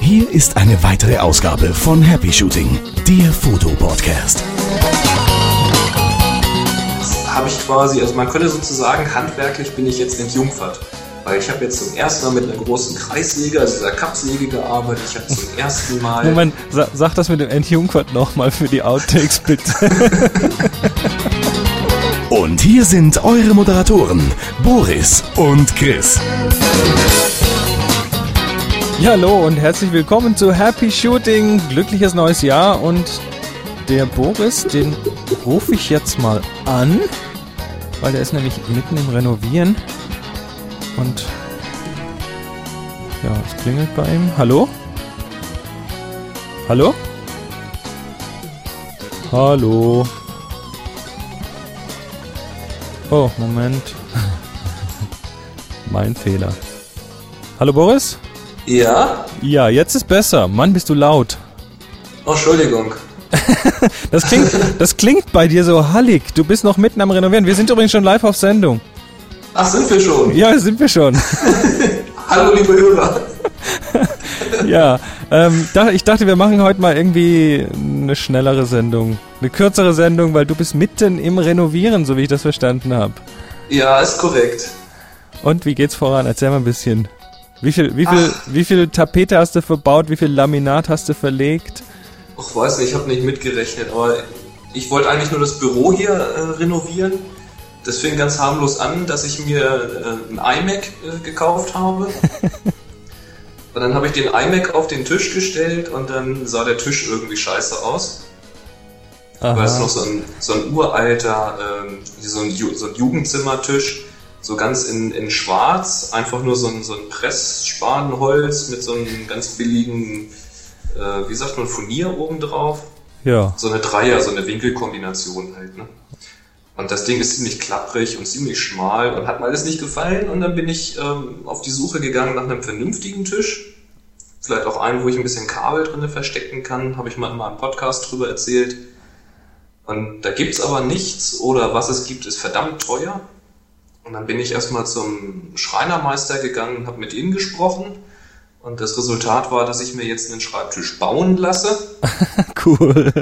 Hier ist eine weitere Ausgabe von Happy Shooting, der Fotopodcast. Habe ich quasi, also man könnte sozusagen, handwerklich bin ich jetzt entjungfert. Weil ich habe jetzt zum ersten Mal mit einer großen Kreissäge, also dieser Kappsäge gearbeitet. Ich habe zum ersten Mal. Moment, sa sag das mit dem Entjungfert nochmal für die Outtakes bitte. Und hier sind eure Moderatoren, Boris und Chris. Ja, hallo und herzlich willkommen zu Happy Shooting. Glückliches neues Jahr und der Boris, den rufe ich jetzt mal an, weil der ist nämlich mitten im Renovieren. Und ja, es klingelt bei ihm. Hallo? Hallo? Hallo? Oh, Moment. mein Fehler. Hallo Boris? Ja? Ja, jetzt ist besser. Mann, bist du laut. Oh, Entschuldigung. Das klingt, das klingt bei dir so hallig. Du bist noch mitten am Renovieren. Wir sind übrigens schon live auf Sendung. Ach, sind wir schon? Ja, sind wir schon. Hallo, liebe Hörer. ja, ähm, ich dachte, wir machen heute mal irgendwie eine schnellere Sendung. Eine kürzere Sendung, weil du bist mitten im Renovieren, so wie ich das verstanden habe. Ja, ist korrekt. Und wie geht's voran? Erzähl mal ein bisschen. Wie viel, wie viel, wie viel Tapete hast du verbaut? Wie viel Laminat hast du verlegt? Ich weiß nicht, ich habe nicht mitgerechnet, aber ich wollte eigentlich nur das Büro hier äh, renovieren. Das fing ganz harmlos an, dass ich mir äh, ein iMac äh, gekauft habe. und dann habe ich den iMac auf den Tisch gestellt und dann sah der Tisch irgendwie scheiße aus. Aha. Weil es noch so ein, so ein uralter, ähm, so, ein, Ju- so ein Jugendzimmertisch, so ganz in, in schwarz, einfach nur so ein, so ein Pressspanenholz mit so einem ganz billigen, äh, wie sagt man, Furnier oben drauf. Ja. So eine Dreier, so eine Winkelkombination halt, ne? Und das Ding ist ziemlich klapprig und ziemlich schmal und hat mir alles nicht gefallen. Und dann bin ich ähm, auf die Suche gegangen nach einem vernünftigen Tisch. Vielleicht auch einen, wo ich ein bisschen Kabel drinne verstecken kann. Habe ich mal in meinem Podcast drüber erzählt. Und da gibt's aber nichts oder was es gibt, ist verdammt teuer. Und dann bin ich erstmal zum Schreinermeister gegangen und habe mit ihm gesprochen. Und das Resultat war, dass ich mir jetzt einen Schreibtisch bauen lasse. Cool.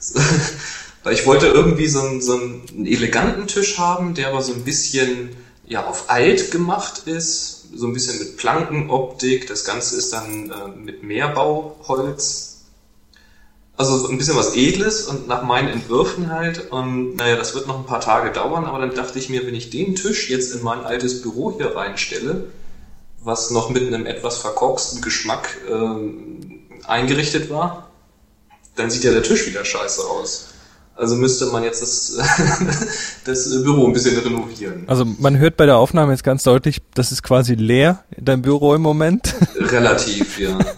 Weil ich wollte irgendwie so einen, so einen eleganten Tisch haben, der aber so ein bisschen ja, auf alt gemacht ist, so ein bisschen mit Plankenoptik. Das Ganze ist dann äh, mit Mehrbauholz. Also so ein bisschen was Edles und nach meinen Entwürfen halt. Und naja, das wird noch ein paar Tage dauern, aber dann dachte ich mir, wenn ich den Tisch jetzt in mein altes Büro hier reinstelle, was noch mit einem etwas verkorksten Geschmack ähm, eingerichtet war, dann sieht ja der Tisch wieder scheiße aus. Also müsste man jetzt das, das Büro ein bisschen renovieren. Also man hört bei der Aufnahme jetzt ganz deutlich, das ist quasi leer, dein Büro im Moment. Relativ, ja.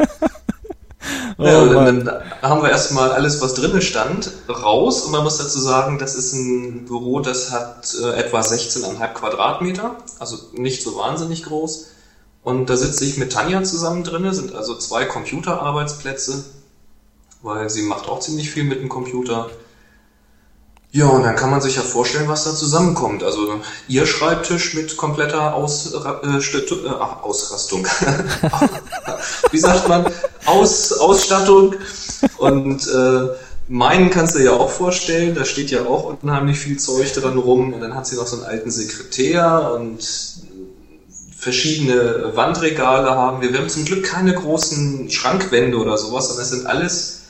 Oh ja, und Mann. dann haben wir erstmal alles, was drinnen stand, raus. Und man muss dazu sagen, das ist ein Büro, das hat äh, etwa 16,5 Quadratmeter. Also nicht so wahnsinnig groß. Und da sitze ich mit Tanja zusammen drinne, sind also zwei Computerarbeitsplätze, weil sie macht auch ziemlich viel mit dem Computer. Ja, und dann kann man sich ja vorstellen, was da zusammenkommt. Also ihr Schreibtisch mit kompletter Ausra äh, äh, Ausrastung. Wie sagt man? Aus, Ausstattung. Und äh, meinen kannst du ja auch vorstellen, da steht ja auch unheimlich viel Zeug dran rum. Und dann hat sie noch so einen alten Sekretär und verschiedene Wandregale haben wir. Wir haben zum Glück keine großen Schrankwände oder sowas, sondern es sind alles,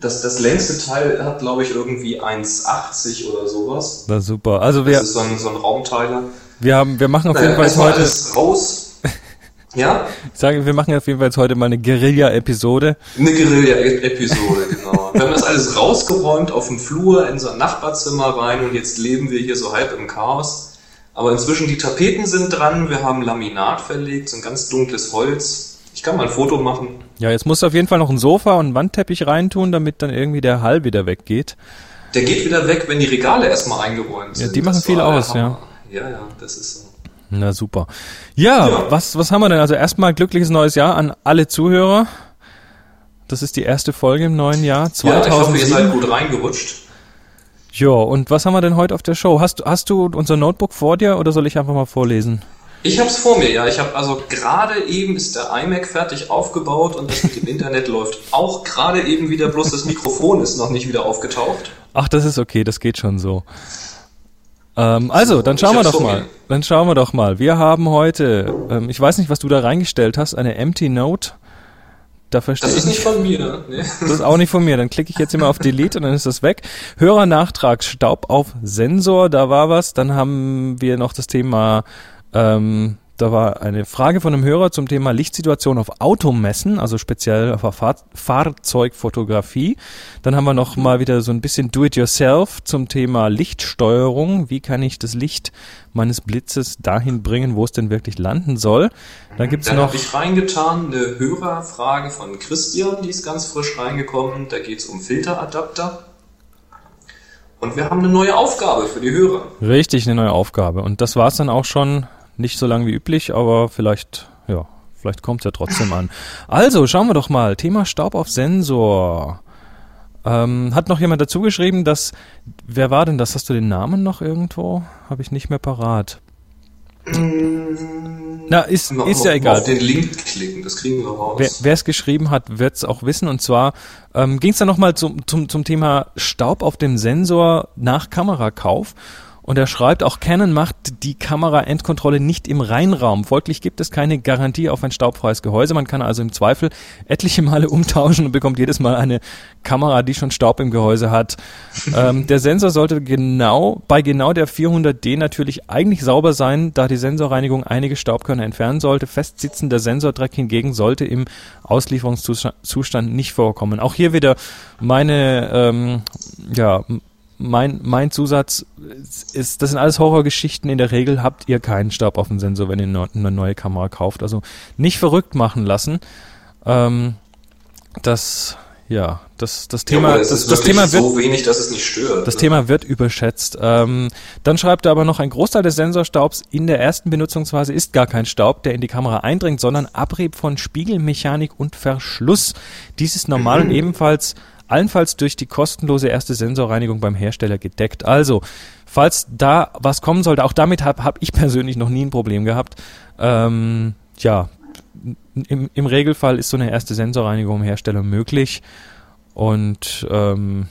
das, das längste Teil hat, glaube ich, irgendwie 1,80 oder sowas. Na super. Also Das wir, ist so ein, so ein Raumteiler. wir haben, wir machen auf jeden Naja, Fall heute, alles raus. Ja, ich sage, wir machen auf jeden Fall heute mal eine Guerilla-Episode. eine Guerilla-Episode, genau. Wir haben das alles rausgeräumt auf dem Flur in so ein Nachbarzimmer rein und jetzt leben wir hier so halb im Chaos. Aber inzwischen die Tapeten sind dran, wir haben Laminat verlegt, so ein ganz dunkles Holz. Ich kann mal ein Foto machen. Ja, jetzt musst du auf jeden Fall noch ein Sofa und einen Wandteppich reintun, damit dann irgendwie der Hall wieder weggeht. Der geht wieder weg, wenn die Regale erstmal eingeräumt Ja, sind. die machen Das viel aus, ja. Ja, ja, das ist so. Na super. Ja, Ja. Was, was haben wir denn? Also erstmal glückliches neues Jahr an alle Zuhörer. Das ist die erste Folge im neuen Jahr, Ja, ich hoffe, ihr 2007. seid gut reingerutscht. Ja, und was haben wir denn heute auf der Show? Hast, hast du unser Notebook vor dir oder soll ich einfach mal vorlesen? Ich habe es vor mir, ja. Ich habe also gerade eben ist der iMac fertig aufgebaut und das mit dem Internet läuft auch gerade eben wieder, bloß das Mikrofon ist noch nicht wieder aufgetaucht. Ach, das ist okay, das geht schon so. Ähm, also, dann schauen wir doch mal. Dann schauen wir doch mal. Wir haben heute, ähm, ich weiß nicht, was du da reingestellt hast, eine Empty Note. Da verstehe das ist nicht von mir. Nee. Das ist auch nicht von mir. Dann klicke ich jetzt immer auf Delete und dann ist das weg. Hörernachtrag, Staub auf Sensor, da war was. Dann haben wir noch das Thema ähm, da war eine Frage von einem Hörer zum Thema Lichtsituation auf Automessen, also speziell auf Fahr Fahrzeugfotografie. Dann haben wir noch mal wieder so ein bisschen Do-it-yourself zum Thema Lichtsteuerung. Wie kann ich das Licht meines Blitzes dahin bringen, wo es denn wirklich landen soll? Dann gibt's Dann noch. habe ich reingetan eine Hörerfrage von Christian, die ist ganz frisch reingekommen. Da geht's um Filteradapter. Und wir haben eine neue Aufgabe für die Hörer. Richtig, eine neue Aufgabe. Und das war's dann auch schon nicht so lang wie üblich, aber vielleicht, ja, vielleicht kommt es ja trotzdem an. Also, schauen wir doch mal. Thema Staub auf Sensor. Ähm, hat noch jemand dazu geschrieben, dass, wer war denn das? Hast du den Namen noch irgendwo? Habe ich nicht mehr parat. Mm. Na, ist, mal, ist ja egal. Auf den Link klicken, das kriegen wir raus. Wer es geschrieben hat, wird es auch wissen. Und zwar ähm, ging es dann nochmal zum, zum, zum Thema Staub auf dem Sensor nach Kamerakauf. Und er schreibt, auch Canon macht die Kamera-Endkontrolle nicht im Reinraum. Folglich gibt es keine Garantie auf ein staubfreies Gehäuse. Man kann also im Zweifel etliche Male umtauschen und bekommt jedes Mal eine Kamera, die schon Staub im Gehäuse hat. ähm, der Sensor sollte genau bei genau der 400D natürlich eigentlich sauber sein, da die Sensorreinigung einige Staubkörner entfernen sollte. Festsitzender Sensordreck hingegen sollte im Auslieferungszustand nicht vorkommen. Auch hier wieder meine ähm, ja, mein, mein Zusatz ist, das sind alles Horrorgeschichten. In der Regel habt ihr keinen Stab auf dem Sensor, wenn ihr eine neue Kamera kauft. Also nicht verrückt machen lassen. Ähm, das, ja, das, das Thema, ja, das, das Thema wird, so wenig, dass es nicht stört. Das ne? Thema wird überschätzt. Ähm, dann schreibt er aber noch, ein Großteil des Sensorstaubs in der ersten Benutzungsphase ist gar kein Staub, der in die Kamera eindringt, sondern Abrieb von Spiegelmechanik und Verschluss. Dies ist normal mhm. und ebenfalls allenfalls durch die kostenlose erste Sensorreinigung beim Hersteller gedeckt. Also, falls da was kommen sollte, auch damit habe hab ich persönlich noch nie ein Problem gehabt. Ähm, ja, im, im Regelfall ist so eine erste Sensorreinigung im Hersteller möglich. Und ähm,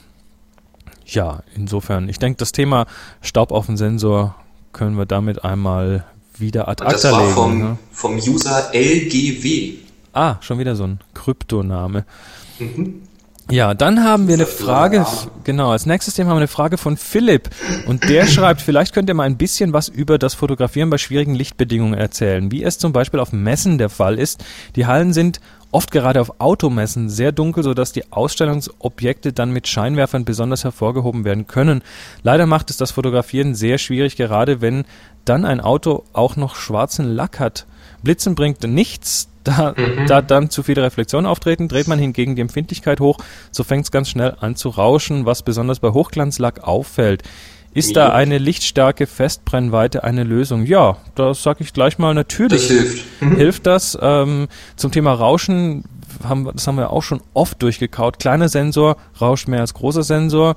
ja, insofern, ich denke, das Thema Staub auf dem Sensor können wir damit einmal wieder ad acta legen. Das war vom, ne? vom User LGW. Ah, schon wieder so ein Kryptoname. Mhm. Ja, dann haben wir eine Frage, genau, als nächstes Thema haben wir eine Frage von Philipp und der schreibt, vielleicht könnt ihr mal ein bisschen was über das Fotografieren bei schwierigen Lichtbedingungen erzählen, wie es zum Beispiel auf Messen der Fall ist. Die Hallen sind oft gerade auf Automessen sehr dunkel, sodass die Ausstellungsobjekte dann mit Scheinwerfern besonders hervorgehoben werden können. Leider macht es das Fotografieren sehr schwierig, gerade wenn dann ein Auto auch noch schwarzen Lack hat. Blitzen bringt nichts, da, mhm. da dann zu viele Reflexionen auftreten, dreht man hingegen die Empfindlichkeit hoch, so fängt es ganz schnell an zu rauschen, was besonders bei Hochglanzlack auffällt. Ist da eine Lichtstärke Festbrennweite eine Lösung? Ja, da sage ich gleich mal natürlich. Das hilft. Mhm. Hilft das. Ähm, zum Thema Rauschen, haben, das haben wir auch schon oft durchgekaut. Kleiner Sensor rauscht mehr als großer Sensor.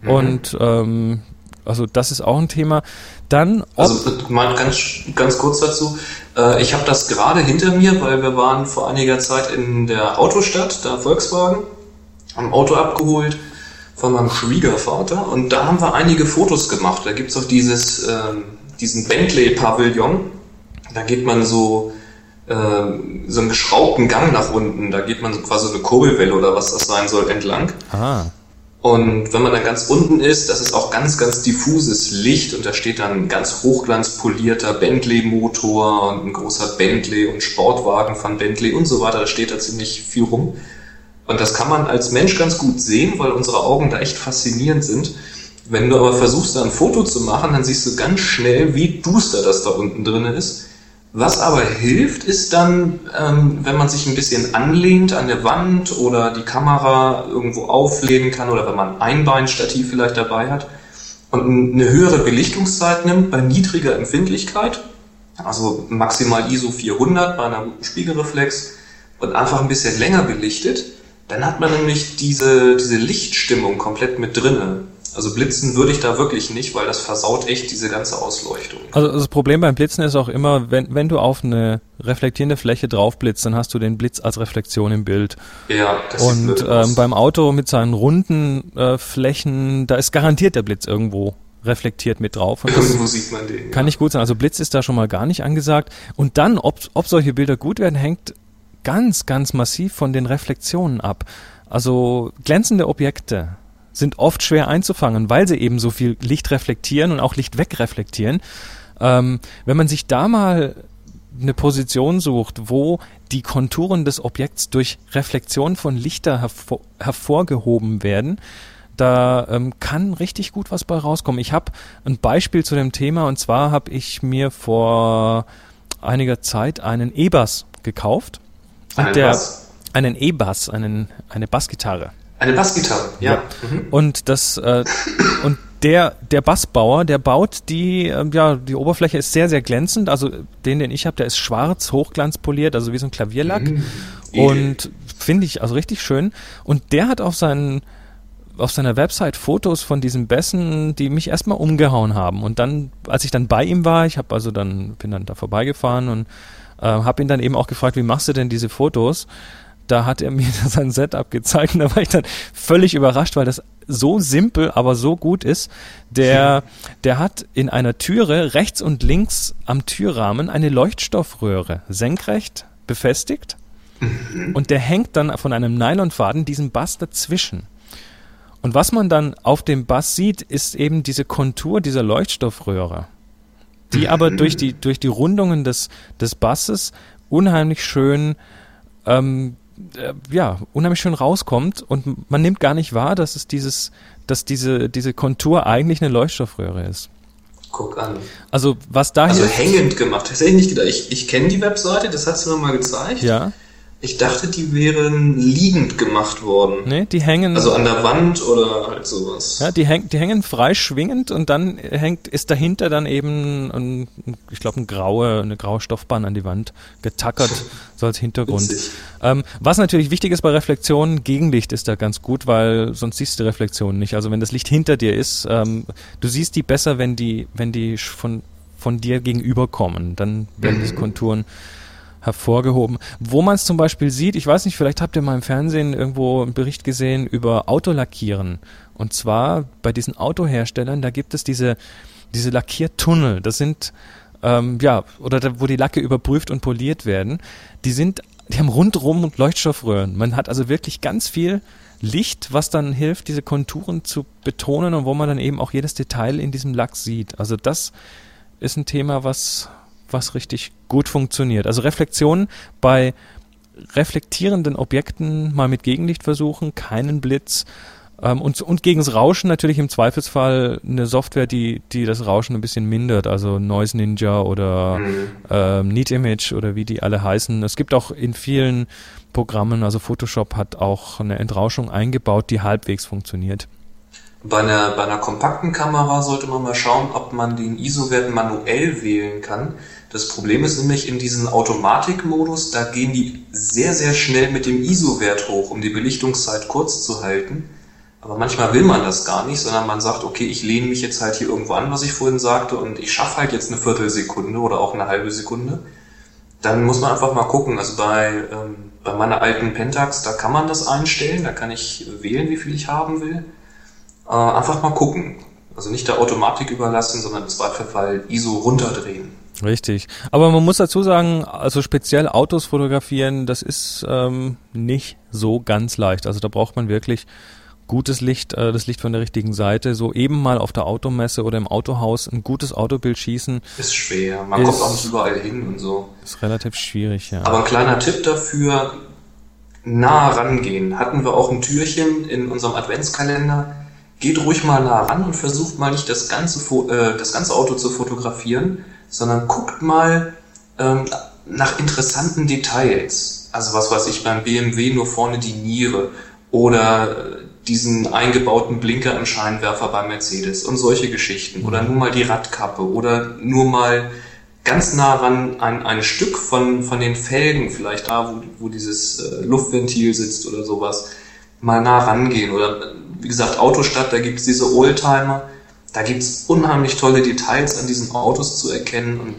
Mhm. Und ähm, also das ist auch ein Thema. Dann also mal ganz ganz kurz dazu. Äh, ich habe das gerade hinter mir, weil wir waren vor einiger Zeit in der Autostadt, da Volkswagen, haben Auto abgeholt von meinem Schwiegervater und da haben wir einige Fotos gemacht. Da gibt's auch dieses ähm, diesen Bentley Pavillon. Da geht man so äh, so einen geschraubten Gang nach unten. Da geht man so quasi eine Kurbelwelle oder was das sein soll entlang. Ah. Und wenn man dann ganz unten ist, das ist auch ganz, ganz diffuses Licht und da steht dann ein ganz hochglanzpolierter Bentley-Motor und ein großer Bentley und Sportwagen von Bentley und so weiter. Da steht da ziemlich viel rum. Und das kann man als Mensch ganz gut sehen, weil unsere Augen da echt faszinierend sind. Wenn du aber versuchst, da ein Foto zu machen, dann siehst du ganz schnell, wie duster das da unten drin ist. Was aber hilft, ist dann, ähm, wenn man sich ein bisschen anlehnt an der Wand oder die Kamera irgendwo auflehnen kann oder wenn man ein Einbeinstativ vielleicht dabei hat und eine höhere Belichtungszeit nimmt bei niedriger Empfindlichkeit, also maximal ISO 400 bei einer guten Spiegelreflex und einfach ein bisschen länger belichtet, dann hat man nämlich diese, diese Lichtstimmung komplett mit drinne. Also blitzen würde ich da wirklich nicht, weil das versaut echt diese ganze Ausleuchtung. Also das Problem beim Blitzen ist auch immer, wenn, wenn du auf eine reflektierende Fläche drauf blitzt, dann hast du den Blitz als Reflexion im Bild. Ja, das Und ähm, beim Auto mit seinen runden äh, Flächen, da ist garantiert der Blitz irgendwo reflektiert mit drauf. Und Irgendwo sieht man den. Kann ja. nicht gut sein. Also Blitz ist da schon mal gar nicht angesagt. Und dann, ob, ob solche Bilder gut werden, hängt ganz, ganz massiv von den Reflexionen ab. Also glänzende Objekte sind oft schwer einzufangen, weil sie eben so viel Licht reflektieren und auch Licht wegreflektieren. Ähm, wenn man sich da mal eine Position sucht, wo die Konturen des Objekts durch Reflexion von Lichter hervor, hervorgehoben werden, da ähm, kann richtig gut was bei rauskommen. Ich habe ein Beispiel zu dem Thema und zwar habe ich mir vor einiger Zeit einen E-Bass gekauft. Einen der? Einen E-Bass, einen, eine Bassgitarre. Eine Bassgitarre, ja. ja. Mhm. Und das äh, und der der Bassbauer, der baut die äh, ja die Oberfläche ist sehr sehr glänzend. Also den den ich habe, der ist schwarz, hochglanzpoliert, also wie so ein Klavierlack. Mhm. Und finde ich also richtig schön. Und der hat auf seinen auf seiner Website Fotos von diesen Bässen, die mich erstmal umgehauen haben. Und dann, als ich dann bei ihm war, ich habe also dann bin dann da vorbeigefahren und äh, habe ihn dann eben auch gefragt, wie machst du denn diese Fotos? Da hat er mir sein Setup gezeigt und da war ich dann völlig überrascht, weil das so simpel, aber so gut ist. Der, der hat in einer Türe rechts und links am Türrahmen eine Leuchtstoffröhre senkrecht befestigt mhm. und der hängt dann von einem Nylonfaden diesen Bass dazwischen. Und was man dann auf dem Bass sieht, ist eben diese Kontur dieser Leuchtstoffröhre, die aber durch die, durch die Rundungen des, des Basses unheimlich schön ähm, äh, ja, unheimlich schön rauskommt und man nimmt gar nicht wahr, dass es dieses, dass diese, diese Kontur eigentlich eine Leuchtstoffröhre ist. Guck an. Also was da Also hängend gemacht. Das hätte ich nicht gedacht. Ich, ich kenne die Webseite, das hast du mir mal gezeigt. Ja. Ich dachte, die wären liegend gemacht worden. Nee, die hängen. Also an der Wand oder halt sowas. Ja, die, häng, die hängen frei schwingend und dann hängt, ist dahinter dann eben, ein, ich glaube, ein graue, eine graue Stoffbahn an die Wand getackert, so als Hintergrund. Ähm, was natürlich wichtig ist bei Reflexionen, Gegenlicht ist da ganz gut, weil sonst siehst du die Reflexion nicht. Also wenn das Licht hinter dir ist, ähm, du siehst die besser, wenn die, wenn die von, von dir gegenüberkommen. Dann werden mhm. diese Konturen hervorgehoben. Wo man es zum Beispiel sieht, ich weiß nicht, vielleicht habt ihr mal im Fernsehen irgendwo einen Bericht gesehen über Autolackieren. Und zwar bei diesen Autoherstellern, da gibt es diese, diese Lackiertunnel. Das sind, ähm, ja, oder da, wo die Lacke überprüft und poliert werden. Die sind, die haben rundrum Leuchtstoffröhren. Man hat also wirklich ganz viel Licht, was dann hilft, diese Konturen zu betonen und wo man dann eben auch jedes Detail in diesem Lack sieht. Also das ist ein Thema, was, was richtig gut funktioniert. Also Reflexion bei reflektierenden Objekten mal mit Gegenlicht versuchen, keinen Blitz. Ähm, und, und gegens Rauschen natürlich im Zweifelsfall eine Software, die, die das Rauschen ein bisschen mindert, also Noise Ninja oder mhm. ähm, Neat Image oder wie die alle heißen. Es gibt auch in vielen Programmen, also Photoshop hat auch eine Entrauschung eingebaut, die halbwegs funktioniert. Bei einer, bei einer kompakten Kamera sollte man mal schauen, ob man den ISO-Wert manuell wählen kann. Das Problem ist nämlich in diesem Automatikmodus, da gehen die sehr, sehr schnell mit dem ISO-Wert hoch, um die Belichtungszeit kurz zu halten. Aber manchmal will man das gar nicht, sondern man sagt, okay, ich lehne mich jetzt halt hier irgendwo an, was ich vorhin sagte, und ich schaffe halt jetzt eine Viertelsekunde oder auch eine halbe Sekunde. Dann muss man einfach mal gucken. Also bei, ähm, bei meiner alten Pentax, da kann man das einstellen, da kann ich wählen, wie viel ich haben will. Äh, einfach mal gucken. Also nicht der Automatik überlassen, sondern im Zweifelsfall ISO runterdrehen. Richtig. Aber man muss dazu sagen, also speziell Autos fotografieren, das ist ähm, nicht so ganz leicht. Also da braucht man wirklich gutes Licht, äh, das Licht von der richtigen Seite. So eben mal auf der Automesse oder im Autohaus ein gutes Autobild schießen. Ist schwer. Man ist, kommt auch nicht überall hin und so. Ist relativ schwierig, ja. Aber ein kleiner Tipp dafür, nah rangehen. Hatten wir auch ein Türchen in unserem Adventskalender geht ruhig mal nah ran und versucht mal nicht das ganze, äh, das ganze Auto zu fotografieren, sondern guckt mal ähm, nach interessanten Details. Also was weiß ich, beim BMW nur vorne die Niere oder äh, diesen eingebauten Blinker im Scheinwerfer bei Mercedes und solche Geschichten. Oder nur mal die Radkappe oder nur mal ganz nah ran ein, ein Stück von, von den Felgen, vielleicht da, wo, wo dieses äh, Luftventil sitzt oder sowas, mal nah rangehen oder wie gesagt, Autostadt, da gibt es diese Oldtimer, da gibt es unheimlich tolle Details an diesen Autos zu erkennen und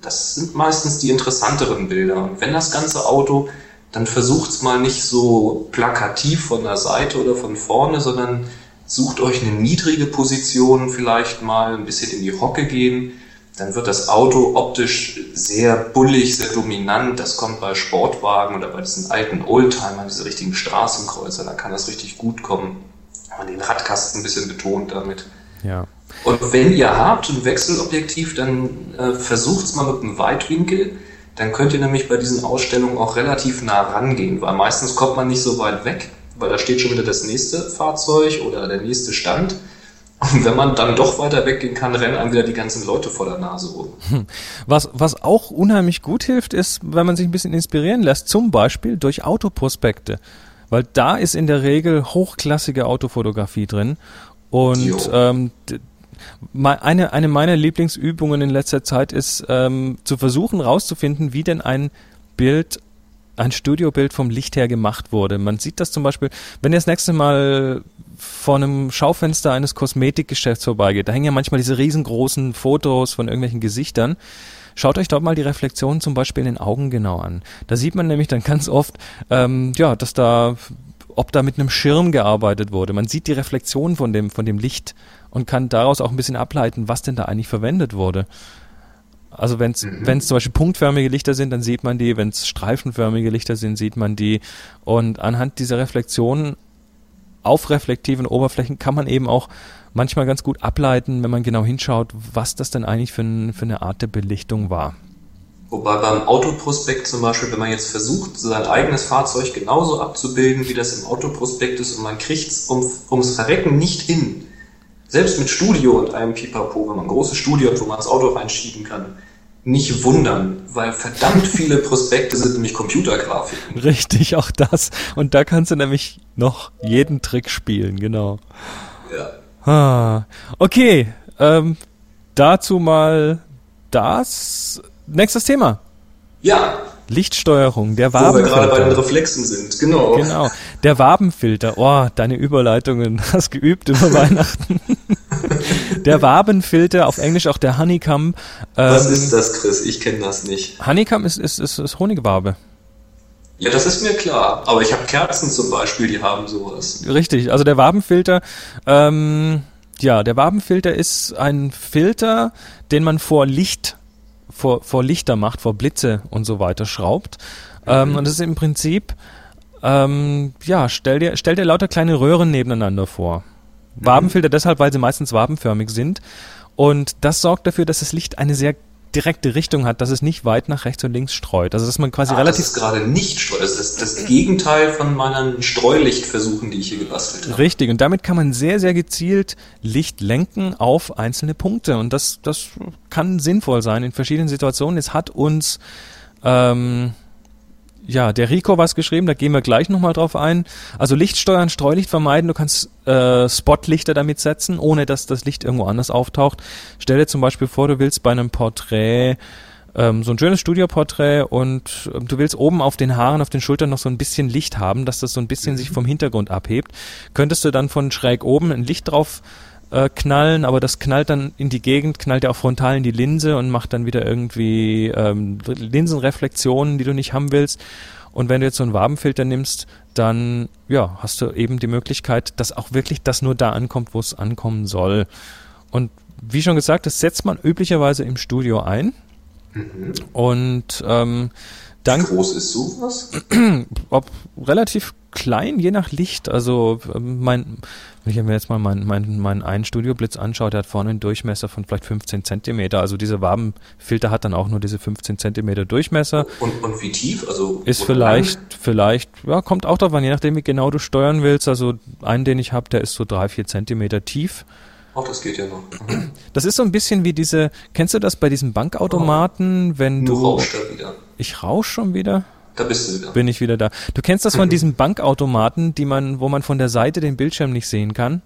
das sind meistens die interessanteren Bilder. Und wenn das ganze Auto, dann versucht es mal nicht so plakativ von der Seite oder von vorne, sondern sucht euch eine niedrige Position, vielleicht mal ein bisschen in die Hocke gehen. Dann wird das Auto optisch sehr bullig, sehr dominant. Das kommt bei Sportwagen oder bei diesen alten Oldtimern, diese richtigen Straßenkreuzer, da kann das richtig gut kommen. Wenn man den Radkasten ein bisschen betont damit. Ja. Und wenn ihr habt ein Wechselobjektiv, dann äh, versucht es mal mit einem Weitwinkel. Dann könnt ihr nämlich bei diesen Ausstellungen auch relativ nah rangehen, weil meistens kommt man nicht so weit weg, weil da steht schon wieder das nächste Fahrzeug oder der nächste Stand. Und wenn man dann doch weiter weggehen kann, rennen einem wieder die ganzen Leute vor der Nase rum. Hm. Was, was auch unheimlich gut hilft, ist, wenn man sich ein bisschen inspirieren lässt, zum Beispiel durch Autoprospekte. Weil da ist in der Regel hochklassige Autofotografie drin. Und ähm, eine, eine meiner Lieblingsübungen in letzter Zeit ist, ähm, zu versuchen rauszufinden, wie denn ein Bild, ein Studiobild vom Licht her gemacht wurde. Man sieht das zum Beispiel, wenn ihr das nächste Mal vor einem Schaufenster eines Kosmetikgeschäfts vorbeigeht, da hängen ja manchmal diese riesengroßen Fotos von irgendwelchen Gesichtern. Schaut euch dort mal die Reflexion zum Beispiel in den Augen genau an. Da sieht man nämlich dann ganz oft, ähm, ja, dass da, ob da mit einem Schirm gearbeitet wurde. Man sieht die Reflexion von dem, von dem Licht und kann daraus auch ein bisschen ableiten, was denn da eigentlich verwendet wurde. Also wenn es mhm. zum Beispiel punktförmige Lichter sind, dann sieht man die, wenn es streifenförmige Lichter sind, sieht man die. Und anhand dieser Reflexionen auf reflektiven Oberflächen kann man eben auch manchmal ganz gut ableiten, wenn man genau hinschaut, was das denn eigentlich für, ein, für eine Art der Belichtung war. Wobei beim Autoprospekt zum Beispiel, wenn man jetzt versucht, sein eigenes Fahrzeug genauso abzubilden, wie das im Autoprospekt ist, und man kriegt es um, ums Verrecken nicht hin, selbst mit Studio und einem Pipapo, wenn man ein großes Studio hat, wo man das Auto reinschieben kann, nicht wundern, weil verdammt viele Prospekte sind nämlich Computergrafiken. Richtig, auch das. Und da kannst du nämlich noch jeden Trick spielen, genau. Ja. Ah, okay, ähm, dazu mal das. Nächstes Thema. Ja, Lichtsteuerung, der Wabenfilter. Wo wir gerade bei den Reflexen sind, genau. Genau. Der Wabenfilter. Oh, deine Überleitungen hast geübt über Weihnachten. der Wabenfilter, auf Englisch auch der Honeycomb. Ähm, Was ist das, Chris? Ich kenne das nicht. Honeycomb ist, ist, ist, ist Honigwabe. Ja, das ist mir klar. Aber ich habe Kerzen zum Beispiel, die haben sowas. Richtig. Also der Wabenfilter, ähm, ja, der Wabenfilter ist ein Filter, den man vor Licht vor, vor Lichter macht, vor Blitze und so weiter schraubt. Ähm, mhm. und das ist im Prinzip, ähm, ja, stell dir, stell dir lauter kleine Röhren nebeneinander vor. Mhm. Wabenfilter deshalb, weil sie meistens wabenförmig sind. Und das sorgt dafür, dass das Licht eine sehr direkte Richtung hat, dass es nicht weit nach rechts und links streut. Also dass man quasi ah, relativ. Das ist gerade nicht streut. Das ist das Gegenteil von meinen Streulichtversuchen, die ich hier gebastelt habe. Richtig. Und damit kann man sehr, sehr gezielt Licht lenken auf einzelne Punkte. Und das, das kann sinnvoll sein in verschiedenen Situationen. Es hat uns ähm, ja, der Rico was geschrieben, da gehen wir gleich nochmal drauf ein. Also Licht steuern, Streulicht vermeiden, du kannst äh, Spotlichter damit setzen, ohne dass das Licht irgendwo anders auftaucht. Stell dir zum Beispiel vor, du willst bei einem Porträt ähm, so ein schönes Studioporträt und ähm, du willst oben auf den Haaren, auf den Schultern noch so ein bisschen Licht haben, dass das so ein bisschen mhm. sich vom Hintergrund abhebt. Könntest du dann von schräg oben ein Licht drauf äh, knallen, aber das knallt dann in die Gegend, knallt ja auch frontal in die Linse und macht dann wieder irgendwie ähm, Linsenreflexionen, die du nicht haben willst. Und wenn du jetzt so einen Wabenfilter nimmst, dann ja, hast du eben die Möglichkeit, dass auch wirklich das nur da ankommt, wo es ankommen soll. Und wie schon gesagt, das setzt man üblicherweise im Studio ein. Mhm. Und ähm, dann. Wie groß ist sowas? Ob relativ klein, je nach Licht. Also ähm, mein, wenn ich mir jetzt mal meinen mein, mein einen Studioblitz anschaue, der hat vorne einen Durchmesser von vielleicht 15 Zentimeter. Also dieser Wabenfilter hat dann auch nur diese 15 Zentimeter Durchmesser. Und, und wie tief? Also ist vielleicht, lang? vielleicht, ja, kommt auch darauf an, je nachdem, wie genau du steuern willst. Also einen, den ich habe, der ist so drei, vier Zentimeter tief. Ach, das geht ja noch. Mhm. Das ist so ein bisschen wie diese, kennst du das bei diesen Bankautomaten, oh, wenn du. Rauscht wieder. Ich rausch schon wieder? Da bist du wieder. Bin ich wieder da. Du kennst das von diesen Bankautomaten, die man, wo man von der Seite den Bildschirm nicht sehen kann.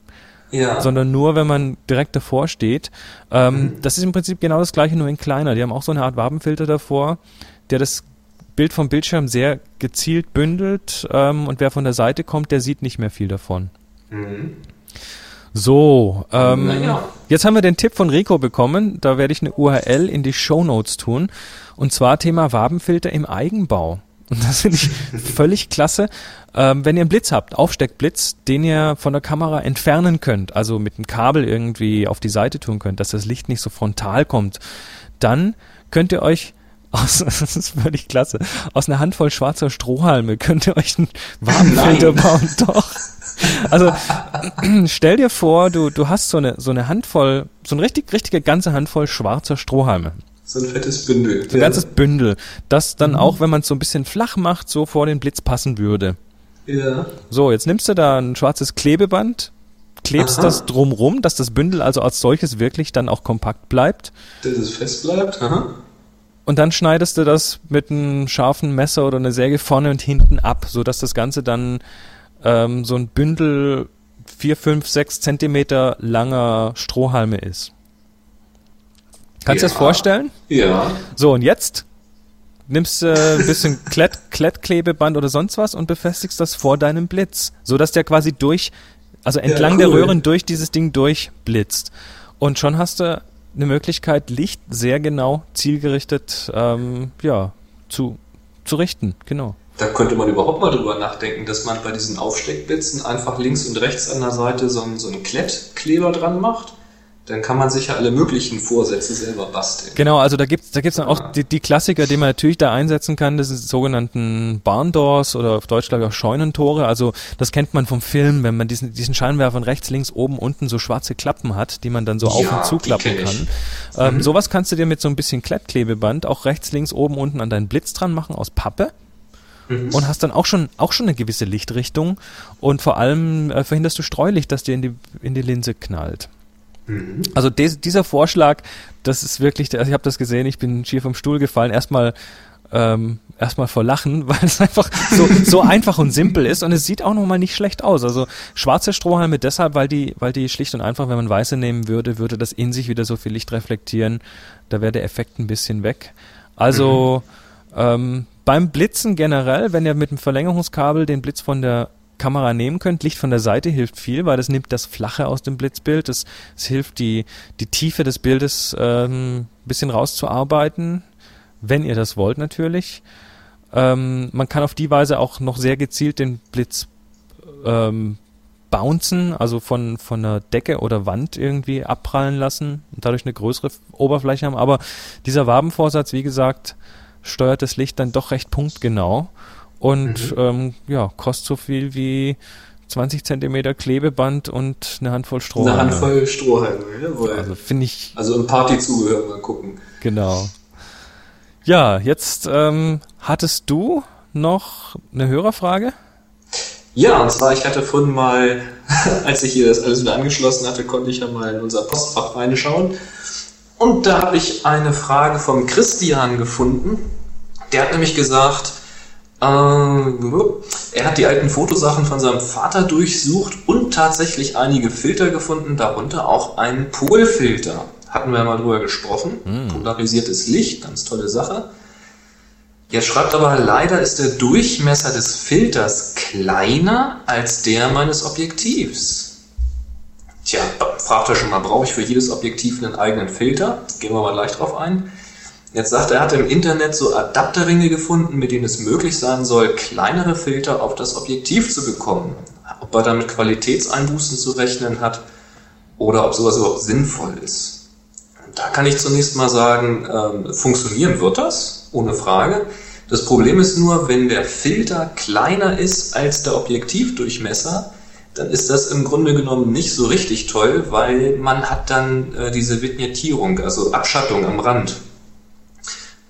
Ja. Sondern nur, wenn man direkt davor steht. Ähm, mhm. Das ist im Prinzip genau das gleiche, nur in kleiner. Die haben auch so eine Art Wabenfilter davor, der das Bild vom Bildschirm sehr gezielt bündelt ähm, und wer von der Seite kommt, der sieht nicht mehr viel davon. Mhm. So, ähm, Naja. jetzt haben wir den Tipp von Rico bekommen. Da werde ich eine URL in die Show Notes tun. Und zwar Thema Wabenfilter im Eigenbau. Und das finde ich völlig klasse. Ähm, wenn ihr einen Blitz habt, Aufsteckblitz, den ihr von der Kamera entfernen könnt, also mit einem Kabel irgendwie auf die Seite tun könnt, dass das Licht nicht so frontal kommt, dann könnt ihr euch aus, das ist völlig klasse, aus einer Handvoll schwarzer Strohhalme könnt ihr euch einen Wabenfilter Nein. bauen. Doch. Also stell dir vor, du, du hast so eine, so eine Handvoll, so eine richtig, richtige ganze Handvoll schwarzer Strohhalme. So ein fettes Bündel. So ein ganzes Bündel, das dann auch, wenn man es so ein bisschen flach macht, so vor den Blitz passen würde. Ja. So, jetzt nimmst du da ein schwarzes Klebeband, klebst Aha. das drumrum, dass das Bündel also als solches wirklich dann auch kompakt bleibt. Dass es fest bleibt. Aha. Und dann schneidest du das mit einem scharfen Messer oder einer Säge vorne und hinten ab, so dass das Ganze dann ähm, so ein Bündel vier, fünf, sechs Zentimeter langer Strohhalme ist. Kannst du Ja. das vorstellen? Ja. So, und jetzt nimmst du äh, ein bisschen Klett, Klettklebeband oder sonst was und befestigst das vor deinem Blitz, so dass der quasi durch, also entlang der cool. Röhren durch dieses Ding durchblitzt. Und schon hast du eine Möglichkeit, Licht sehr genau zielgerichtet, ähm, ja, zu, zu richten, genau. Da könnte man überhaupt mal drüber nachdenken, dass man bei diesen Aufsteckblitzen einfach links und rechts an der Seite so einen, so einen Klettkleber dran macht. Dann kann man sich ja alle möglichen Vorsätze selber basteln. Genau, also da gibt's da gibt's dann auch die, die Klassiker, die man natürlich da einsetzen kann, das sind die sogenannten Barndoors oder auf Deutsch glaube ich auch Scheunentore. Also das kennt man vom Film, wenn man diesen, diesen Scheinwerfern rechts, links, oben, unten so schwarze Klappen hat, die man dann so auf Ja, und die zuklappen kann. Ähm, Sowas kannst du dir mit so ein bisschen Klettklebeband auch rechts, links, oben, unten an deinen Blitz dran machen aus Pappe. Und hast dann auch schon auch schon eine gewisse Lichtrichtung und vor allem äh, verhinderst du Streulicht, dass dir in die in die Linse knallt. Also des, dieser Vorschlag, das ist wirklich, der- also ich habe das gesehen, ich bin schier vom Stuhl gefallen, erstmal ähm, erstmal vor Lachen, weil es einfach so, so einfach und simpel ist und es sieht auch nochmal nicht schlecht aus. Also schwarze Strohhalme deshalb, weil die, weil die schlicht und einfach, wenn man weiße nehmen würde, würde das in sich wieder so viel Licht reflektieren. Da wäre der Effekt ein bisschen weg. Also ähm, beim Blitzen generell, wenn ihr mit dem Verlängerungskabel den Blitz von der Kamera nehmen könnt, Licht von der Seite hilft viel, weil das nimmt das Flache aus dem Blitzbild. Das hilft die, die Tiefe des Bildes ähm, ein bisschen rauszuarbeiten, wenn ihr das wollt natürlich. Ähm, man kann auf die Weise auch noch sehr gezielt den Blitz ähm, bouncen, also von, von einer Decke oder Wand irgendwie abprallen lassen und dadurch eine größere Oberfläche haben. Aber dieser Wabenvorsatz, wie gesagt, steuert das Licht dann doch recht punktgenau und ähm, ja, kostet so viel wie 20 Zentimeter Klebeband und eine Handvoll Stroh. Eine Handvoll Strohhalme, jawohl. Also finde ich Also im Partyzubehör mal gucken. Genau. Ja, jetzt ähm, hattest du noch eine Hörerfrage? Ja, und zwar, ich hatte vorhin mal, als ich hier das alles wieder angeschlossen hatte, konnte ich ja mal in unser Postfach reinschauen. Und da habe ich eine Frage vom Christian gefunden. Der hat nämlich gesagt, er hat die alten Fotosachen von seinem Vater durchsucht und tatsächlich einige Filter gefunden, darunter auch einen Polfilter. Hatten wir mal drüber gesprochen. Polarisiertes Licht, ganz tolle Sache. Jetzt schreibt aber, leider ist der Durchmesser des Filters kleiner als der meines Objektivs. Tja, fragt er schon mal, brauche ich für jedes Objektiv einen eigenen Filter? Gehen wir mal gleich drauf ein. Jetzt sagt er, er hat im Internet so Adapterringe gefunden, mit denen es möglich sein soll, kleinere Filter auf das Objektiv zu bekommen. Ob er damit Qualitätseinbußen zu rechnen hat oder ob sowas überhaupt sinnvoll ist. Da kann ich zunächst mal sagen, ähm, funktionieren wird das, ohne Frage. Das Problem ist nur, wenn der Filter kleiner ist als der Objektivdurchmesser, dann ist das im Grunde genommen nicht so richtig toll, weil man hat dann äh, diese Vignettierung, also Abschattung am Rand.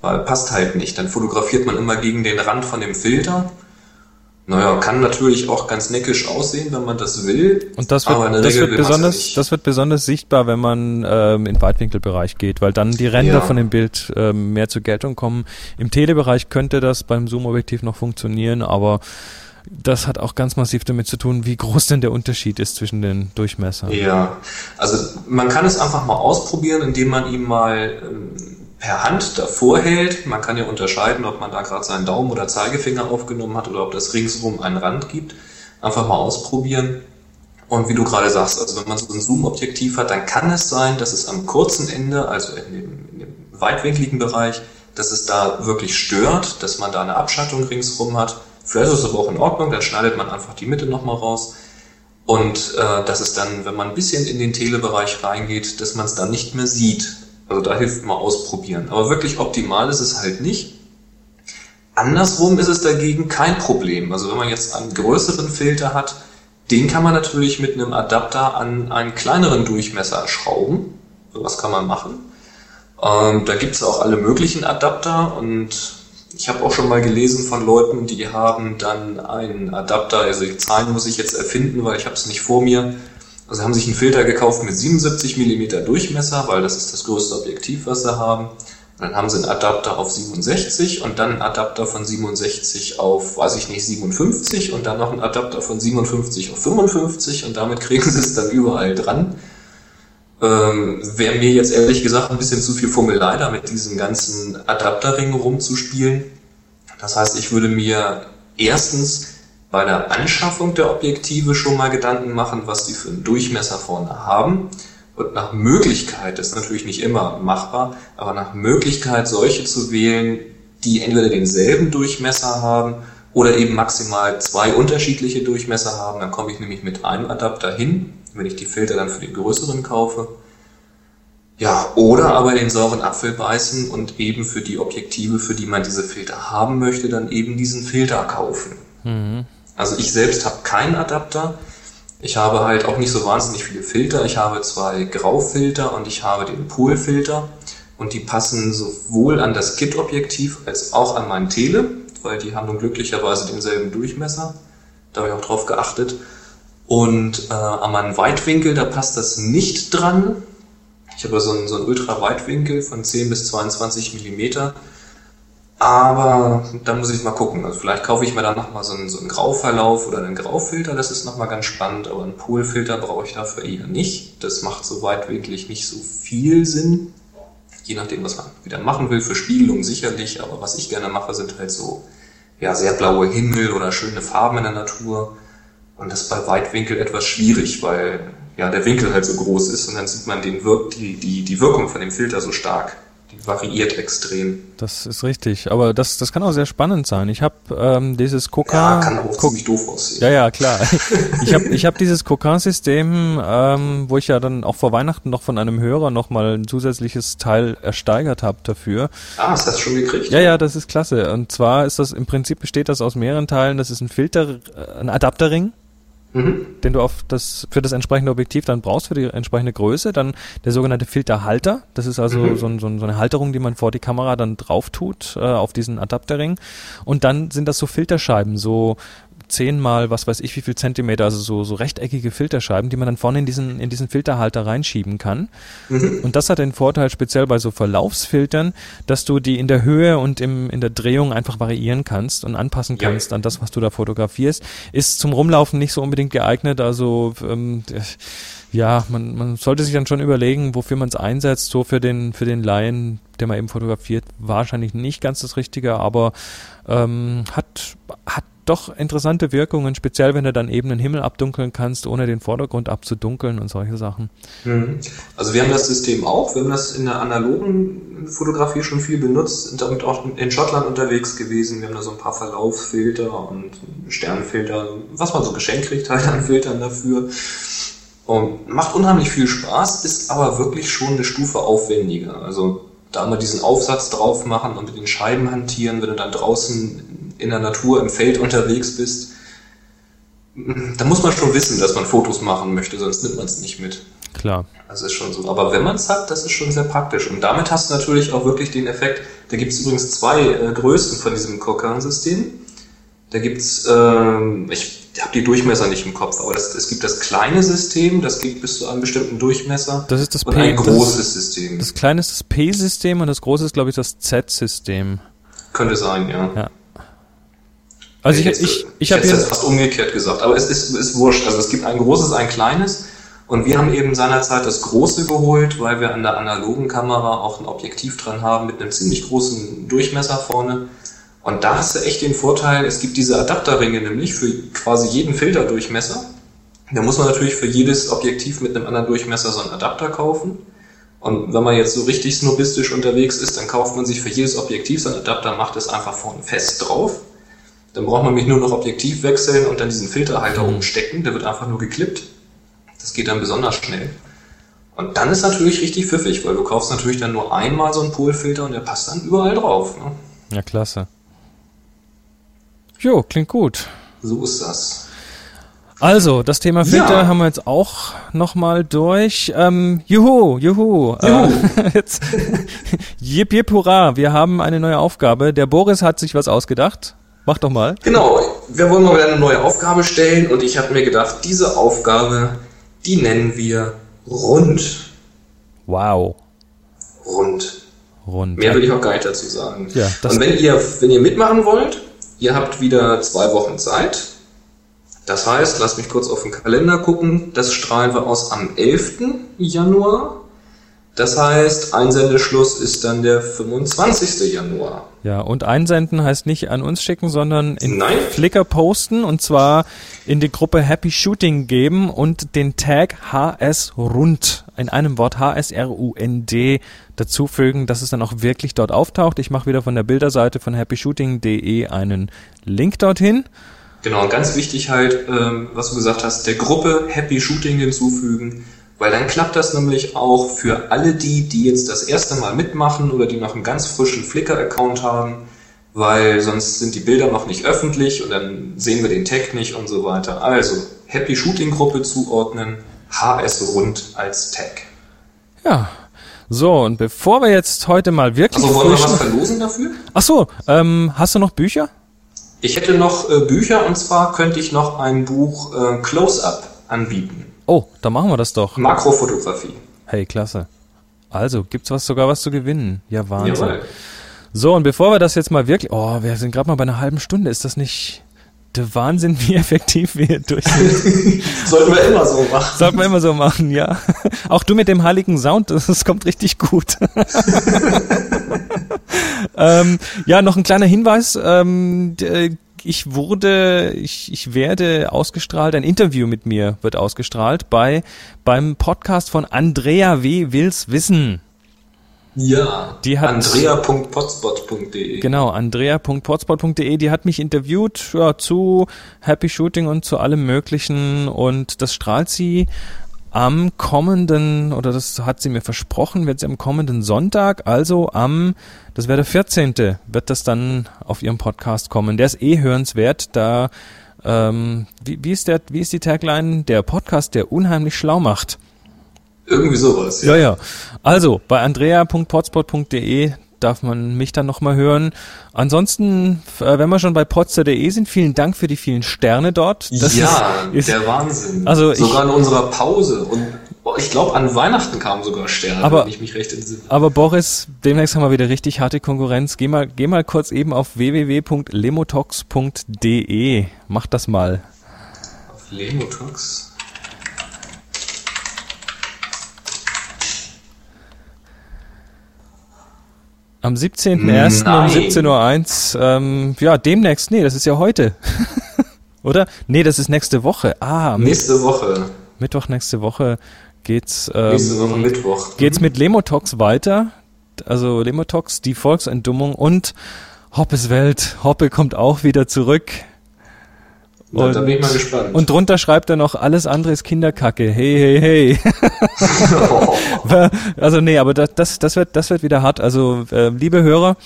Weil passt halt nicht. Dann fotografiert man immer gegen den Rand von dem Filter. Naja, kann natürlich auch ganz neckisch aussehen, wenn man das will. Und das wird, das Regel wird besonders, das wird besonders sichtbar, wenn man ähm, in Weitwinkelbereich geht, weil dann die Ränder Ja. von dem Bild ähm, mehr zur Geltung kommen. Im Telebereich könnte das beim Zoom-Objektiv noch funktionieren, aber das hat auch ganz massiv damit zu tun, wie groß denn der Unterschied ist zwischen den Durchmessern. Ja, also man kann es einfach mal ausprobieren, indem man ihm mal ähm, per Hand davor hält. Man kann ja unterscheiden, ob man da gerade seinen Daumen oder Zeigefinger aufgenommen hat oder ob das ringsherum einen Rand gibt. Einfach mal ausprobieren. Und wie du gerade sagst, also wenn man so ein Zoom-Objektiv hat, dann kann es sein, dass es am kurzen Ende, also in dem, in dem weitwinkligen Bereich, dass es da wirklich stört, dass man da eine Abschattung ringsrum hat. Vielleicht ist es aber auch in Ordnung, dann schneidet man einfach die Mitte nochmal raus. Und äh, dass es dann, wenn man ein bisschen in den Telebereich reingeht, dass man es dann nicht mehr sieht. Also da hilft mal ausprobieren. Aber wirklich optimal ist es halt nicht. Andersrum ist es dagegen kein Problem. Also wenn man jetzt einen größeren Filter hat, den kann man natürlich mit einem Adapter an einen kleineren Durchmesser schrauben. Sowas kann man machen. Ähm, da gibt es auch alle möglichen Adapter und ich habe auch schon mal gelesen von Leuten, die haben dann einen Adapter, also die Zahlen muss ich jetzt erfinden, weil ich habe es nicht vor mir. Also haben sich einen Filter gekauft mit 77 mm Durchmesser, weil das ist das größte Objektiv, was sie haben. Und dann haben sie einen Adapter auf 67 und dann einen Adapter von 67 auf, weiß ich nicht, 57 und dann noch einen Adapter von 57 auf 55 und damit kriegen sie es dann überall dran. Ähm, Wäre mir jetzt ehrlich gesagt ein bisschen zu viel Formelei, da mit diesem ganzen Adapterring rumzuspielen. Das heißt, ich würde mir erstens bei der Anschaffung der Objektive schon mal Gedanken machen, was die für einen Durchmesser vorne haben. Und nach Möglichkeit, das ist natürlich nicht immer machbar, aber nach Möglichkeit solche zu wählen, die entweder denselben Durchmesser haben oder eben maximal zwei unterschiedliche Durchmesser haben. Dann komme ich nämlich mit einem Adapter hin wenn ich die Filter dann für den größeren kaufe. Ja, oder aber den sauren Apfel beißen und eben für die Objektive, für die man diese Filter haben möchte, dann eben diesen Filter kaufen. Mhm. Also ich selbst habe keinen Adapter. Ich habe halt auch nicht so wahnsinnig viele Filter. Ich habe zwei Graufilter und ich habe den Polfilter. Und die passen sowohl an das Kit-Objektiv als auch an mein Tele, weil die haben nun glücklicherweise denselben Durchmesser. Da habe ich auch drauf geachtet. Und äh, an meinem Weitwinkel, da passt das nicht dran. Ich habe so einen, so einen Ultra-Weitwinkel von 10 bis 22 Millimeter. Aber da muss ich mal gucken. Also vielleicht kaufe ich mir dann nochmal so einen, so einen Grauverlauf oder einen Graufilter, das ist nochmal ganz spannend, aber einen Polfilter brauche ich dafür eher nicht. Das macht so weitwinklig nicht so viel Sinn. Je nachdem, was man wieder machen will. Für Spiegelung sicherlich, aber was ich gerne mache, sind halt so ja, sehr blaue Himmel oder schöne Farben in der Natur. Und das ist bei Weitwinkel etwas schwierig, weil ja der Winkel halt so groß ist und dann sieht man den Wirk die, die, die Wirkung von dem Filter so stark. Die variiert extrem. Das ist richtig, aber das, das kann auch sehr spannend sein. Ich habe ähm, dieses Coca... Ja, kann auch ziemlich doof aussehen. Ja, ja, klar. ich habe ich hab dieses Coca-System, ähm, wo ich ja dann auch vor Weihnachten noch von einem Hörer nochmal ein zusätzliches Teil ersteigert habe dafür. Ah, hast du das schon gekriegt? Ja, ja, das ist klasse. Und zwar ist das, im Prinzip besteht das aus mehreren Teilen. Das ist ein Filter, äh, ein Adapterring mhm. den du auf das, für das entsprechende Objektiv dann brauchst, für die entsprechende Größe. Dann der sogenannte Filterhalter. Das ist also mhm. so, ein, so, ein, so, eine Halterung, die man vor die Kamera dann drauf tut, äh, auf diesen Adapterring. Und dann sind das so Filterscheiben, so zehnmal, was weiß ich, wie viel Zentimeter, also so, so rechteckige Filterscheiben, die man dann vorne in diesen, in diesen Filterhalter reinschieben kann. Mhm. Und das hat den Vorteil, speziell bei so Verlaufsfiltern, dass du die in der Höhe und im, in der Drehung einfach variieren kannst und anpassen kannst ja. an das, was du da fotografierst. Ist zum Rumlaufen nicht so unbedingt geeignet, also ähm, ja, man, man sollte sich dann schon überlegen, wofür man es einsetzt. So für den, für den Laien, der man eben fotografiert, wahrscheinlich nicht ganz das Richtige, aber ähm, hat, hat doch interessante Wirkungen, speziell wenn du dann eben den Himmel abdunkeln kannst, ohne den Vordergrund abzudunkeln und solche Sachen. Mhm. Also wir haben das System auch, wir haben das in der analogen Fotografie schon viel benutzt, sind damit auch in Schottland unterwegs gewesen. Wir haben da so ein paar Verlaufsfilter und Sternfilter, was man so geschenkt kriegt halt an Filtern dafür. Und macht unheimlich viel Spaß, ist aber wirklich schon eine Stufe aufwendiger. Also da mal diesen Aufsatz drauf machen und mit den Scheiben hantieren, wenn du dann draußen in der Natur, im Feld unterwegs bist, da muss man schon wissen, dass man Fotos machen möchte, sonst nimmt man es nicht mit. Klar. Das ist schon so. Aber wenn man es hat, das ist schon sehr praktisch. Und damit hast du natürlich auch wirklich den Effekt, da gibt es übrigens zwei äh, Größen von diesem Cocan-System. Da gibt's, äh, ich habe die Durchmesser nicht im Kopf, aber das, es gibt das kleine System, das geht bis zu einem bestimmten Durchmesser. Das ist das und P. ein großes das, System. Das kleine ist das P-System und das große ist, glaube ich, das Z-System. Könnte sein, ja. Ja. Also ich, ich, ich, ich habe jetzt fast umgekehrt gesagt, aber es ist, ist wurscht. Also es gibt ein großes, ein kleines. Und wir haben eben seinerzeit das große geholt, weil wir an der analogen Kamera auch ein Objektiv dran haben mit einem ziemlich großen Durchmesser vorne. Und da hast du echt den Vorteil, es gibt diese Adapterringe nämlich für quasi jeden Filterdurchmesser. Da muss man natürlich für jedes Objektiv mit einem anderen Durchmesser so einen Adapter kaufen. Und wenn man jetzt so richtig snobistisch unterwegs ist, dann kauft man sich für jedes Objektiv so einen Adapter, macht es einfach vorne fest drauf. Dann braucht man mich nur noch Objektiv wechseln und dann diesen Filterhalter mhm. umstecken. Der wird einfach nur geklippt. Das geht dann besonders schnell. Und dann ist natürlich richtig pfiffig, weil du kaufst natürlich dann nur einmal so einen Polfilter und der passt dann überall drauf. Ne? Ja, klasse. Jo, klingt gut. So ist das. Also, das Thema Filter ja. haben wir jetzt auch nochmal durch. Ähm, juhu, juhu. juhu. Äh, jetzt, jip, jip, hurra. Wir haben eine neue Aufgabe. Der Boris hat sich was ausgedacht. Mach doch mal. Genau. Wir wollen mal wieder eine neue Aufgabe stellen und ich habe mir gedacht, diese Aufgabe, die nennen wir rund. Wow. Rund. Rund. Mehr will ich auch gar nicht dazu sagen. Ja, und wenn ihr, wenn ihr mitmachen wollt, ihr habt wieder zwei Wochen Zeit das heißt, lass mich kurz auf den Kalender gucken, das strahlen wir aus am 11. Januar. Das heißt, Einsendeschluss ist dann der 25. Januar. Ja, und einsenden heißt nicht an uns schicken, sondern in Nein. Flickr posten und zwar in die Gruppe Happy Shooting geben und den Tag HS Rund in einem Wort HSRUND dazufügen, dass es dann auch wirklich dort auftaucht. Ich mache wieder von der Bilderseite von happyshooting.de einen Link dorthin. Genau, und ganz wichtig halt, ähm, was du gesagt hast, der Gruppe Happy Shooting hinzufügen, weil dann klappt das nämlich auch für alle die, die jetzt das erste Mal mitmachen oder die noch einen ganz frischen Flickr-Account haben, weil sonst sind die Bilder noch nicht öffentlich und dann sehen wir den Tag nicht und so weiter. Also, Happy Shooting Gruppe zuordnen, HS Rund als Tag. Ja, so, und bevor wir jetzt heute mal wirklich. Also wollen wir was verlosen dafür? Ach so, ähm, hast du noch Bücher? Ich hätte noch äh, Bücher und zwar könnte ich noch ein Buch äh, Close-Up anbieten. Oh, dann machen wir das doch. Makrofotografie. Hey, klasse. Also, gibt's was sogar was zu gewinnen? Ja, Wahnsinn. Jawohl. So, und bevor wir das jetzt mal wirklich, oh, wir sind gerade mal bei einer halben Stunde, ist das nicht der Wahnsinn, wie effektiv wir durch sind? Sollten wir immer so machen. Sollten wir immer so machen, ja. Auch du mit dem heiligen Sound, das, das kommt richtig gut. ähm, ja, noch ein kleiner Hinweis. Ähm, ich wurde, ich, ich werde ausgestrahlt, ein Interview mit mir wird ausgestrahlt bei beim Podcast von Andrea W. Wills Wissen. Ja, die hat andrea.potspot.de. Genau, andrea.potspot.de, die hat mich interviewt ja, zu Happy Shooting und zu allem Möglichen und das strahlt sie am kommenden, oder das hat sie mir versprochen, wird sie am kommenden Sonntag, also am, das wäre der 14., wird das dann auf ihrem Podcast kommen. Der ist eh hörenswert, da, ähm, wie, wie, ist der, wie ist die Tagline? Der Podcast, der unheimlich schlau macht. Irgendwie sowas, ja. Ja, ja. Also, bei andrea.potspot.de, darf man mich dann nochmal hören. Ansonsten, äh, wenn wir schon bei potzer.de sind, vielen Dank für die vielen Sterne dort. Das ja, ist, ist, der Wahnsinn. Also sogar ich, in unserer Pause und ich glaube, an Weihnachten kamen sogar Sterne, aber, wenn ich mich recht entsinne. Aber Boris, demnächst haben wir wieder richtig harte Konkurrenz. Geh mal, geh mal kurz eben auf www.lemotox.de. Mach das mal. Auf Lemotox? Am 17.01. um 17.01 Uhr. Ähm, ja, demnächst. Nee, das ist ja heute. Oder? Nee, das ist nächste Woche. Ah, nächste Woche. Mittwoch nächste Woche geht's. Ähm, nächste Woche Mittwoch. Geht's mit Lemotox weiter. Also Lemotox, die Volksentdummung und Hoppes Welt. Hoppe kommt auch wieder zurück. Und, da bin ich mal gespannt. Und drunter schreibt er noch, alles andere ist Kinderkacke. Hey, hey, hey. also nee, aber das, das, das, wird, das wird wieder hart. Also, äh, liebe Hörer,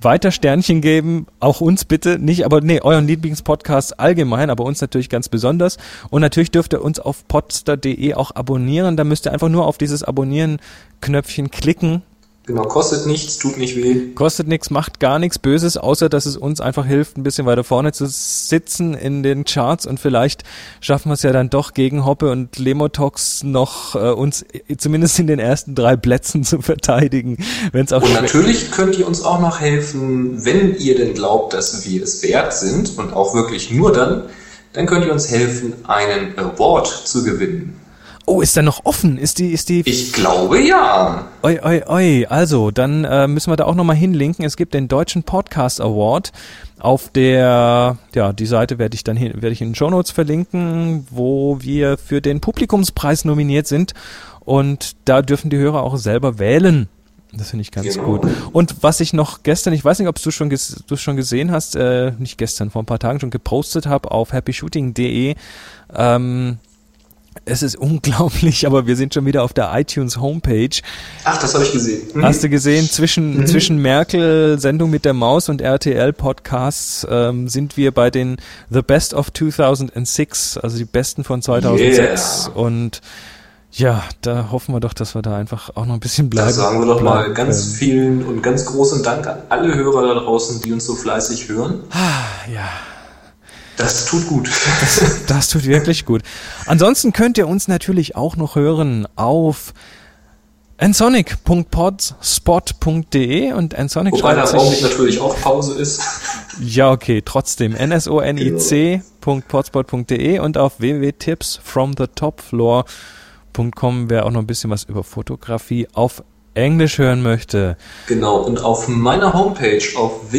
weiter Sternchen geben, auch uns bitte, nicht, aber nee, euren Lieblingspodcast allgemein, aber uns natürlich ganz besonders. Und natürlich dürft ihr uns auf podster.de auch abonnieren. Da müsst ihr einfach nur auf dieses Abonnieren-Knöpfchen klicken Genau, kostet nichts, tut nicht weh. Kostet nichts, macht gar nichts Böses, außer dass es uns einfach hilft, ein bisschen weiter vorne zu sitzen in den Charts und vielleicht schaffen wir es ja dann doch gegen Hoppe und Lemotox noch äh, uns zumindest in den ersten drei Plätzen zu verteidigen. Wenn's auch und natürlich könnt ihr uns auch noch helfen, wenn ihr denn glaubt, dass wir es wert sind und auch wirklich nur dann, dann könnt ihr uns helfen, einen Award zu gewinnen. Oh, ist da noch offen? Ist die, ist die. Ich glaube ja. Oi, oi, oi. Also, dann äh, müssen wir da auch nochmal hinlinken. Es gibt den Deutschen Podcast Award. Auf der, ja, die Seite werde ich dann hin, werde ich in den Show Notes verlinken, wo wir für den Publikumspreis nominiert sind. Und da dürfen die Hörer auch selber wählen. Das finde ich ganz genau. gut. Und was ich noch gestern, ich weiß nicht, ob du schon du schon gesehen hast, äh, nicht gestern, vor ein paar Tagen schon gepostet habe auf happyshooting.de. Ähm, es ist unglaublich, aber wir sind schon wieder auf der iTunes Homepage. Ach, das habe ich gesehen. Mhm. Hast du gesehen, zwischen, mhm. zwischen Merkel, Sendung mit der Maus und RTL Podcasts ähm, sind wir bei den The Best of 2006, also die besten von 2006 yeah. und ja, da hoffen wir doch, dass wir da einfach auch noch ein bisschen bleiben. Da sagen wir doch mal ganz vielen und ganz großen Dank an alle Hörer da draußen, die uns so fleißig hören. Ah, ja. Das tut gut. Das, das tut wirklich gut. Ansonsten könnt ihr uns natürlich auch noch hören auf nsonic.podspot.de und nsonic Wobei schreibt sich natürlich auch Pause ist. Ja, okay, trotzdem nsonic.podspot.de und auf www.tipsfromthetopfloor.com wer auch noch ein bisschen was über Fotografie auf Englisch hören möchte. Genau, und auf meiner Homepage auf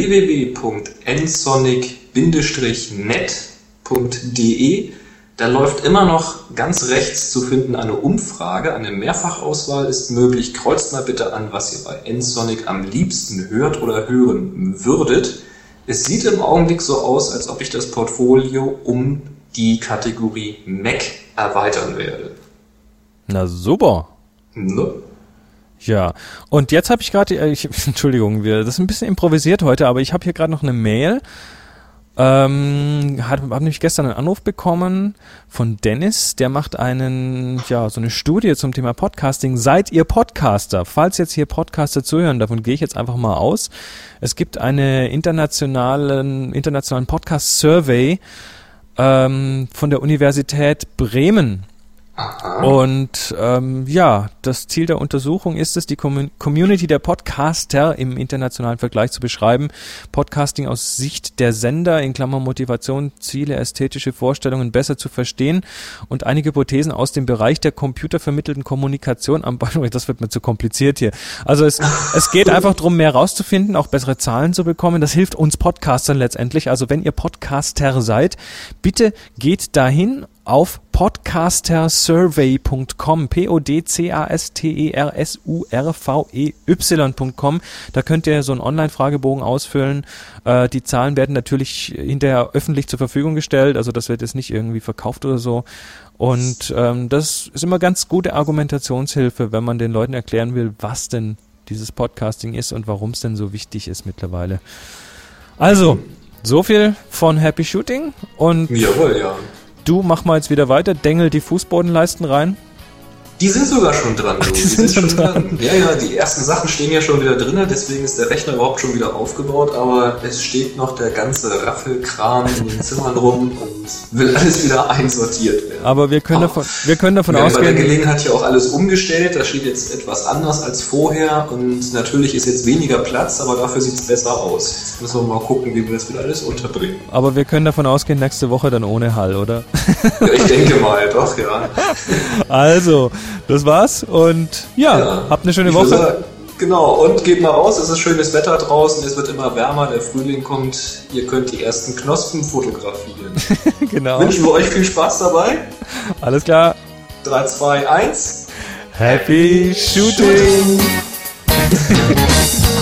www.nsonic-net.de da läuft immer noch ganz rechts zu finden eine Umfrage, eine Mehrfachauswahl ist möglich. Kreuzt mal bitte an, was ihr bei nsonic am liebsten hört oder hören würdet. Es sieht im Augenblick so aus, als ob ich das Portfolio um die Kategorie Mac erweitern werde. Na super. Ne? Ja, und jetzt habe ich gerade, äh, Entschuldigung, wir, das ist ein bisschen improvisiert heute, aber ich habe hier gerade noch eine Mail. Ähm, habe hab nämlich gestern einen Anruf bekommen von Dennis, der macht einen, ja, so eine Studie zum Thema Podcasting. Seid ihr Podcaster? Falls jetzt hier Podcaster zuhören, davon gehe ich jetzt einfach mal aus. Es gibt eine internationalen, internationalen Podcast-Survey ähm, von der Universität Bremen Aha. Und ähm, ja, das Ziel der Untersuchung ist es, die Community der Podcaster im internationalen Vergleich zu beschreiben. Podcasting aus Sicht der Sender, in Klammer Motivation, Ziele, ästhetische Vorstellungen besser zu verstehen und einige Hypothesen aus dem Bereich der computervermittelten Kommunikation am Beispiel, das wird mir zu kompliziert hier. Also es, es geht einfach darum, mehr rauszufinden, auch bessere Zahlen zu bekommen. Das hilft uns Podcastern letztendlich. Also wenn ihr Podcaster seid, bitte geht dahin auf podcastersurvey.com, P-O-D-C-A-S-T-E-R-S-U-R-V-E-Y.com. Da könnt ihr so einen Online-Fragebogen ausfüllen. Äh, die Zahlen werden natürlich hinterher öffentlich zur Verfügung gestellt, also das wird jetzt nicht irgendwie verkauft oder so. Und ähm, das ist immer ganz gute Argumentationshilfe, wenn man den Leuten erklären will, was denn dieses Podcasting ist und warum es denn so wichtig ist mittlerweile. Also, so viel von Happy Shooting und Jawohl, ja. Du mach mal jetzt wieder weiter, dengel die Fußbodenleisten rein. Die sind sogar schon dran. Ach, die, die, sind, sind schon dran. dran. Ja, ja, die ersten Sachen stehen ja schon wieder drin, deswegen ist der Rechner überhaupt schon wieder aufgebaut, aber es steht noch der ganze Raffelkram in den Zimmern rum und will alles wieder einsortiert werden. Aber wir können davon, wir können davon wir ausgehen. Bei der Gelegenheit hier auch alles umgestellt, da steht jetzt etwas anders als vorher und natürlich ist jetzt weniger Platz, aber dafür sieht es besser aus. Jetzt müssen wir mal gucken, wie wir das wieder alles unterbringen. Aber wir können davon ausgehen, nächste Woche dann ohne Hall, oder? Ja, ich denke mal, doch, ja. Also, das war's und ja, ja habt eine schöne Woche. Sagen, genau, und geht mal raus, es ist schönes Wetter draußen, es wird immer wärmer, der Frühling kommt, ihr könnt die ersten Knospen fotografieren. genau. Wünschen wir euch viel Spaß dabei. Alles klar. 3, 2, 1. Happy Shooting!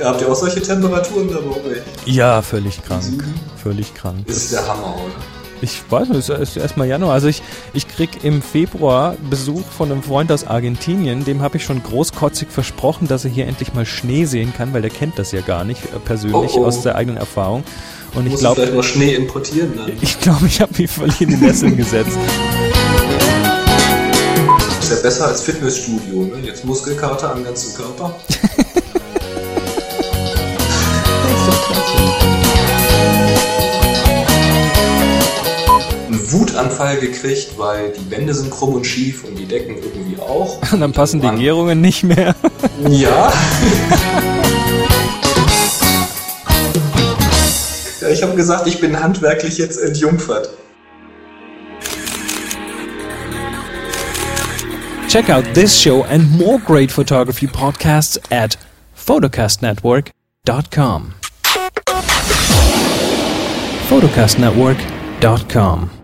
Habt ihr auch solche Temperaturen dabei? Ja, völlig krank. Völlig krank. Ist der Hammer, oder? Ich weiß nicht, es ist erstmal Januar. Also ich, ich krieg im Februar Besuch von einem Freund aus Argentinien. Dem habe ich schon großkotzig versprochen, dass er hier endlich mal Schnee sehen kann, weil der kennt das ja gar nicht äh, persönlich oh oh. aus der eigenen Erfahrung. Und ich glaube, vielleicht mal Schnee importieren. Dann. Ich glaube, ich habe mich völlig in die Nesseln gesetzt. Ist ja besser als Fitnessstudio. Ne? Jetzt Muskelkater am ganzen Körper. Wutanfall gekriegt, weil die Wände sind krumm und schief und die Decken irgendwie auch. Und dann passen die Gärungen nicht mehr. Ja. ich habe gesagt, ich bin handwerklich jetzt entjungfert. Check out this show and more great photography podcasts at photocastnetwork.com. photocastnetwork.com